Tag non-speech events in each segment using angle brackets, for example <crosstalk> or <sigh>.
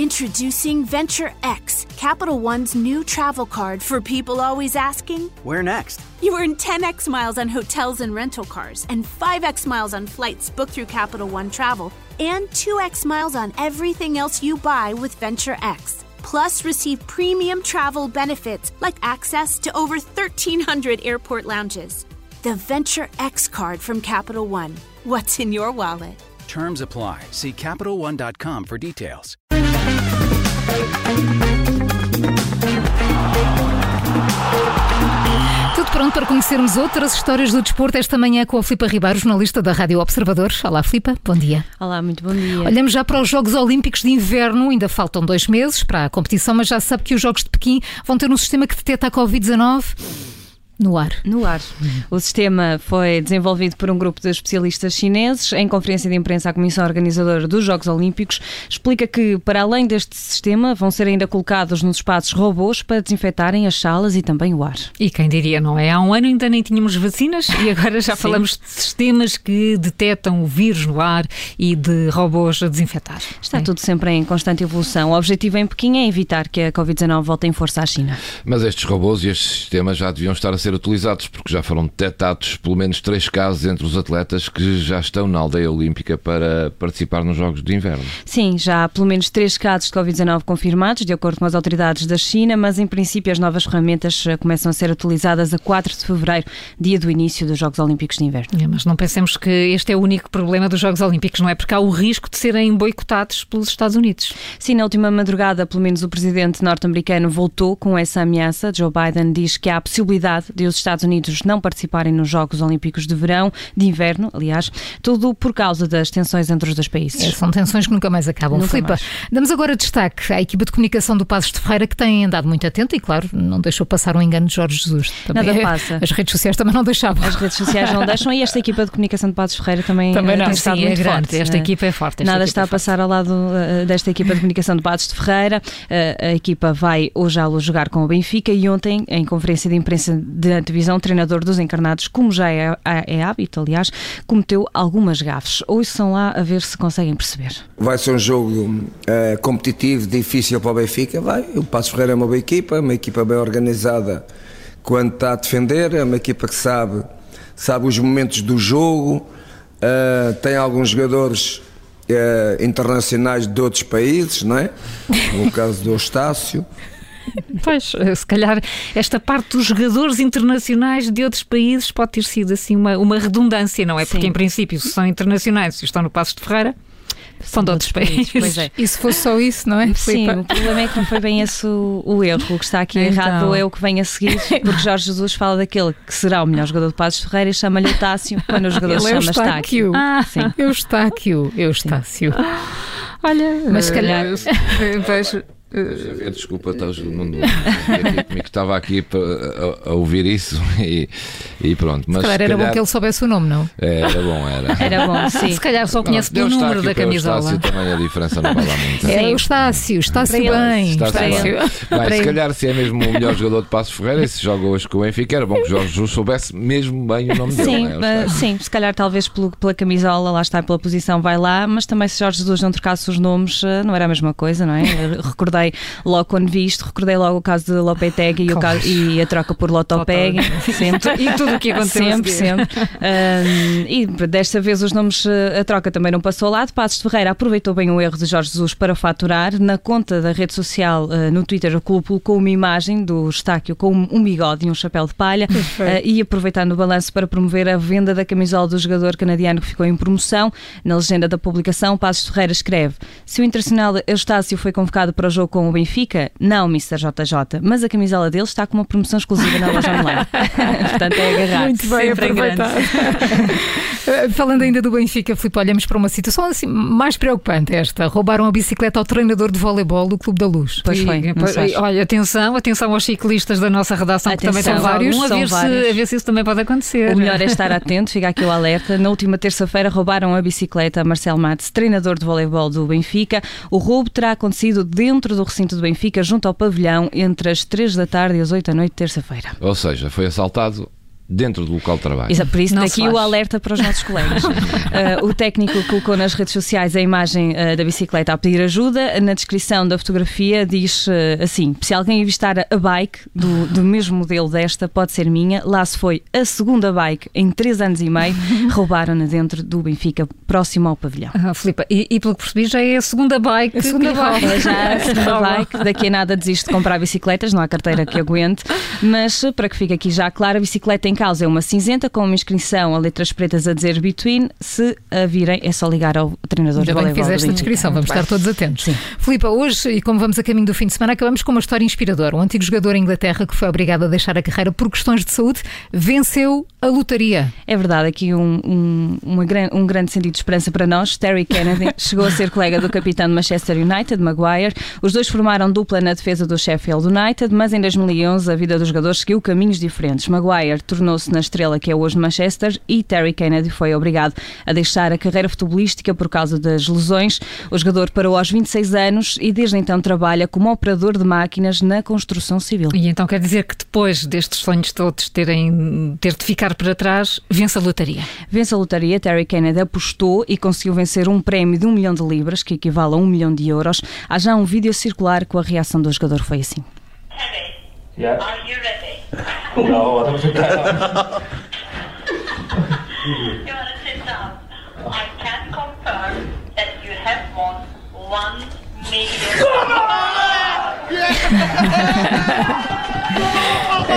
Introducing Venture X, Capital One's new travel card for people always asking, Where next? You earn 10x miles on hotels and rental cars, and 5x miles on flights booked through Capital One Travel, and 2x miles on everything else you buy with Venture X. Plus, receive premium travel benefits like access to over 1,300 airport lounges. The Venture X card from Capital One. What's in your wallet? Terms apply. See CapitalOne.com for details. Tudo pronto para conhecermos outras histórias do desporto esta manhã com a Filipa Ribeiro, jornalista da Rádio Observador. Olá, Filipa, bom dia. Olá, muito bom dia. Olhamos já para os Jogos Olímpicos de Inverno, ainda faltam dois meses para a competição, mas já sabe que os Jogos de Pequim vão ter um sistema que detecta a Covid-19 no ar. No ar. O sistema foi desenvolvido por um grupo de especialistas chineses. Em conferência de imprensa, a Comissão Organizadora dos Jogos Olímpicos explica que, para além deste sistema, vão ser ainda colocados nos espaços robôs para desinfetarem as salas e também o ar. E quem diria, não é? Há um ano ainda nem tínhamos vacinas e agora já <laughs> falamos de sistemas que detectam o vírus no ar e de robôs a desinfetar. Está é? tudo sempre em constante evolução. O objetivo em Pequim é evitar que a Covid-19 volte em força à China. Mas estes robôs e estes sistemas já deviam estar a ser ser utilizados, porque já foram detectados pelo menos três casos entre os atletas que já estão na aldeia olímpica para participar nos Jogos de Inverno. Sim, já há pelo menos três casos de Covid-19 confirmados, de acordo com as autoridades da China, mas em princípio as novas ferramentas eh, começam a ser utilizadas a 4 de fevereiro, dia do início dos Jogos Olímpicos de Inverno. É, mas não pensemos que este é o único problema dos Jogos Olímpicos, não é? Porque há o risco de serem boicotados pelos Estados Unidos. Sim, na última madrugada, pelo menos o presidente norte-americano voltou com essa ameaça. Joe Biden diz que há a possibilidade de os Estados Unidos não participarem nos Jogos Olímpicos de verão, de inverno, aliás, tudo por causa das tensões entre os dois países. É, são tensões que nunca mais acabam. Nunca Filipa, mais. damos agora destaque à equipa de comunicação do Passos de Ferreira que tem andado muito atenta e, claro, não deixou passar um engano de Jorge Jesus. Também Nada passa. As redes sociais também não deixavam. As redes sociais não deixam e esta equipa de comunicação de Passos Ferreira também, Também eh, não, tem estado sim, é muito forte. Esta Eh, equipa é forte, Nada está é a passar ao lado eh, desta equipa de comunicação de Passos de Ferreira. A equipa vai hoje à luz jogar com o Benfica e ontem, em conferência de imprensa de antevisão, o treinador dos encarnados, como já é, é hábito, aliás, cometeu algumas gafes. Ouçam lá a ver se conseguem perceber. Vai ser um jogo eh, competitivo, difícil para o Benfica. Vai. O Passo Ferreira é uma boa equipa, uma equipa bem organizada quando está a defender, é uma equipa que sabe, sabe os momentos do jogo, eh, tem alguns jogadores eh, internacionais de outros países, não é? No caso do Eustácio. <laughs> Pois, se calhar esta parte dos jogadores internacionais de outros países pode ter sido assim uma, uma redundância, não é? Porque Sim. em princípio, se são internacionais e estão no Passos de Ferreira, são de outros países. Pois é. E se fosse só isso, não é? Sim, o problema é que não foi bem esse o, o erro. O que está aqui Então. errado é o que vem a seguir, porque Jorge Jesus fala daquele que será o melhor jogador de Passos Ferreira e chama-lhe Eustácio, quando o jogador Ele se é chama Eustáquio. Estáquio. Ah, Sim. Eustáquio, Eustácio. Olha, Mas se calhar- eh, Deixa eu ver, Desculpa, estás no mundo aqui comigo que estava aqui a, a ouvir isso <laughs> e, e pronto. Mas se calhar era bom que ele soubesse o nome, não? É, Era bom, era. <laughs> Era bom, sim. Se calhar só conhece pelo número da o camisola. Estácio, também a diferença não vai lá muito. É está-se Para ele. bem. Está-se bem. Vai, se calhar se é mesmo o melhor jogador de Passos Ferreira e se joga hoje com o Benfica, era bom que o Jorge Jesus soubesse mesmo bem o nome dele. Sim, é? eh, sim, se calhar talvez pelo- pela camisola, lá está, pela posição, vai lá, mas também se Jorge Jesus não trocasse os nomes, eh, não era a mesma coisa, não é? Eu <laughs> Recordei logo quando vi isto, recordei logo o caso de Lopetegui e, caso- e a troca por Lotopegui, <laughs> sempre. E tudo o que aconteceu Sempre, sempre. Ahm, e desta vez os nomes, eh, a troca também não passou lá. De Passos de Ferreira aproveitou bem o erro de Jorge Jesus para faturar. Na conta da rede social, eh, no Twitter, o clube colocou uma imagem do Estáquio com um um bigode e um chapéu de palha eh, e aproveitando o balanço para promover a venda da camisola do jogador canadiano que ficou em promoção. Na legenda da publicação, Passos de Ferreira escreve: Se o internacional Eustácio foi convocado para o jogo com o Benfica, não, Mr. JJ, mas a camisola dele está com uma promoção exclusiva na loja online. <laughs> Portanto, é agarrar. Muito bem Sempre. Eh, <laughs> Falando ainda do Benfica, Filipe, olhamos para uma situação assim, mais preocupante esta. Roubaram a bicicleta ao treinador de voleibol do Clube da Luz. Pois E, foi, e, sabes. Olha, atenção, atenção aos ciclistas da nossa redação, que também Atenção, são vários. são a, ver vários. Se, a ver se isso também pode acontecer. O melhor é estar atento, fica aqui o alerta. Na última terça-feira roubaram a bicicleta a Marcel Matos, treinador de voleibol do Benfica. O roubo terá acontecido dentro do recinto do Benfica, junto ao pavilhão, entre as 3 da tarde e as 8 da noite, terça-feira. Ou seja, foi assaltado dentro do local de trabalho. Exato, por isso não daqui o alerta para os nossos colegas. <laughs> uh, o técnico colocou nas redes sociais a imagem uh, da bicicleta a pedir ajuda. Na descrição da fotografia diz uh, assim: se alguém avistar a bike do, do mesmo modelo desta, pode ser minha. Lá se foi a segunda bike em três anos e meio. <laughs> Roubaram-na dentro do Benfica, próximo ao pavilhão. Ah, Filipe, e, e, pelo que percebi, já é a segunda bike. A segunda bike. É já a <laughs> segunda bike. Daqui a nada desisto de comprar bicicletas, não há carteira que aguente. Mas para que fique aqui já claro, a bicicleta em causa é uma cinzenta com uma inscrição a letras pretas a dizer Between. Se a virem, é só ligar ao treinador Já de bem fizeste a descrição, vamos estar todos atentos. Sim. Filipe, hoje, e como vamos a caminho do fim de semana, acabamos com uma história inspiradora. Um antigo jogador em Inglaterra que foi obrigado a deixar a carreira por questões de saúde venceu a lotaria. É verdade, aqui um, um, uma, um grande sentido de esperança para nós. Terry Kennedy <laughs> chegou a ser colega do capitão de Manchester United, Maguire. Os dois formaram dupla na defesa do Sheffield United, mas em 2011 a vida dos jogadores seguiu caminhos diferentes. Maguire tornou-se na estrela que é hoje de Manchester e Terry Kennedy foi obrigado a deixar a carreira futebolística por causa das lesões. O jogador parou aos 26 anos e desde então trabalha como operador de máquinas na construção civil. E então quer dizer que depois destes sonhos todos terem ter de ficar para trás, vence a lotaria. Vence a lotaria, Terry Kennedy apostou e conseguiu vencer um prémio de um milhão de libras, que equivale a um milhão de euros. Há já um vídeo circular com a reação do jogador foi assim. Terry, yeah. are you ready? no, I don't You want to sit down? I can confirm that you have won one million. <laughs> É, <laughs>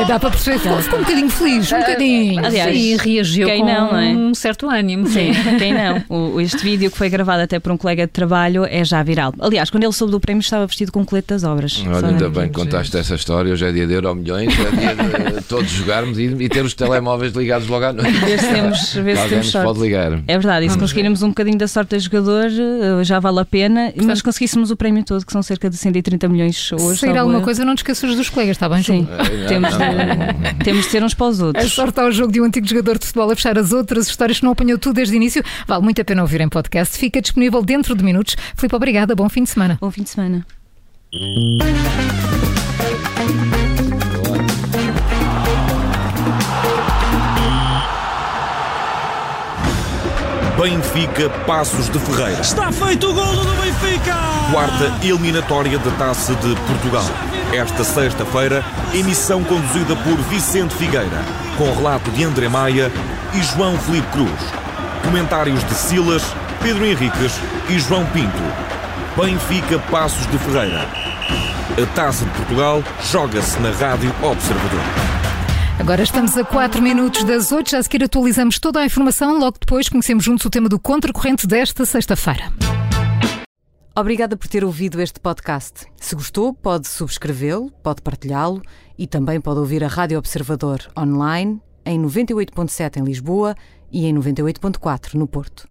dá para perceber que ficou um bocadinho feliz, um bocadinho. Aliás, Sim, reagiu quem com não, é? um certo ânimo. Sim, <laughs> quem não. O, este vídeo que foi gravado até por um colega de trabalho é já viral. Aliás, quando ele soube do prémio estava vestido com o colete das obras. Olha, ainda bem que contaste essa história. Hoje é dia de euro milhões, é dia de todos jogarmos e, e, ter os telemóveis ligados logo à noite. Ver se temos, ver se temos sorte. pode ligar. É verdade, e se conseguirmos um bocadinho da sorte de jogador, eh, já vale a pena. Portanto, mas conseguíssemos o prémio todo, que são cerca de 130 milhões hoje. Se sair alguma coisa, não te esqueças dos colegas, está bem? Sim, é, temos, não, temos de ser uns para os outros. A sorte ao jogo de um antigo jogador de futebol a fechar as outras histórias que não apanhou tudo desde o início. Vale muito a pena ouvir em podcast. Fica disponível dentro de minutos. Filipe, obrigada. Bom fim de semana. Bom fim de semana. Benfica Passos de Ferreira. Está feito o golo do Benfica! Quarta eliminatória da Taça de Portugal. Esta sexta-feira, emissão conduzida por Vicente Figueira, com relato de André Maia e João Felipe Cruz. Comentários de Silas, Pedro Henriques e João Pinto. Benfica Passos de Ferreira. A Taça de Portugal joga-se na Rádio Observador. Agora estamos a 4 minutos das 8, já a seguir atualizamos toda a informação, logo depois conhecemos juntos o tema do Contracorrente desta sexta-feira. Obrigada por ter ouvido este podcast. Se gostou, pode subscrevê-lo, pode partilhá-lo e também pode ouvir a Rádio Observador online em 98.7 em Lisboa e em 98.4 no Porto.